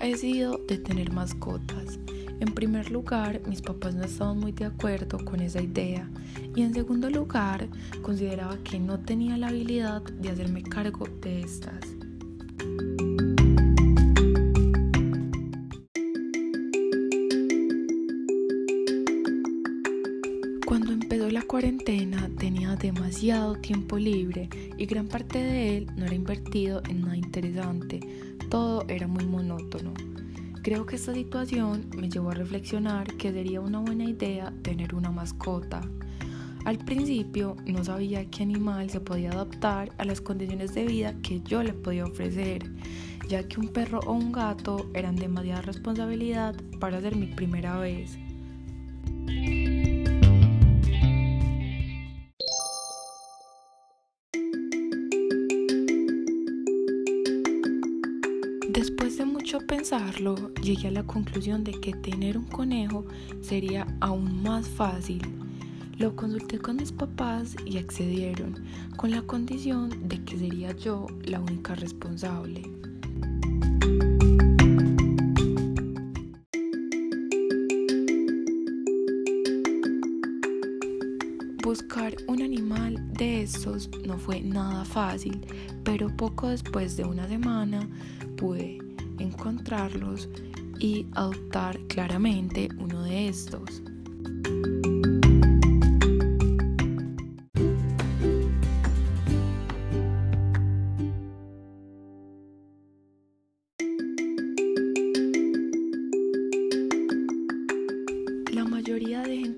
miedo de tener mascotas. En primer lugar, mis papás no estaban muy de acuerdo con esa idea y en segundo lugar, consideraba que no tenía la habilidad de hacerme cargo de estas. Cuando empezó la cuarentena tenía demasiado tiempo libre y gran parte de él no era invertido en nada interesante, todo era muy monótono. Creo que esta situación me llevó a reflexionar que sería una buena idea tener una mascota. Al principio no sabía qué animal se podía adaptar a las condiciones de vida que yo le podía ofrecer, ya que un perro o un gato eran demasiada responsabilidad para ser mi primera vez. Después de mucho pensarlo, llegué a la conclusión de que tener un conejo sería aún más fácil. Lo consulté con mis papás y accedieron, con la condición de que sería yo la única responsable. Buscar un animal de estos no fue nada fácil, pero poco después de una semana pude encontrarlos y adoptar claramente uno de estos.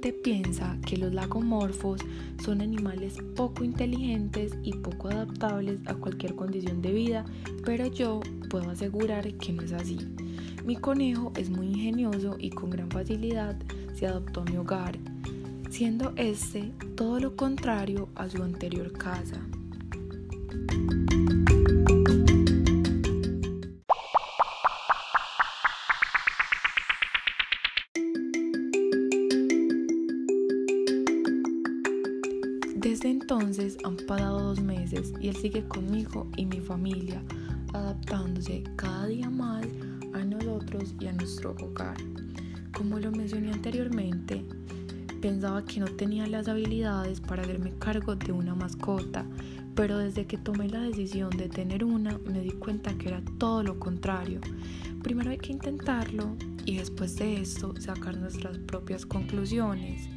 Gente piensa que los lagomorfos son animales poco inteligentes y poco adaptables a cualquier condición de vida, pero yo puedo asegurar que no es así. Mi conejo es muy ingenioso y con gran facilidad se adaptó a mi hogar, siendo este todo lo contrario a su anterior casa. Desde entonces han pasado dos meses y él sigue conmigo y mi familia, adaptándose cada día más a nosotros y a nuestro hogar. Como lo mencioné anteriormente, pensaba que no tenía las habilidades para hacerme cargo de una mascota, pero desde que tomé la decisión de tener una me di cuenta que era todo lo contrario. Primero hay que intentarlo y después de esto sacar nuestras propias conclusiones.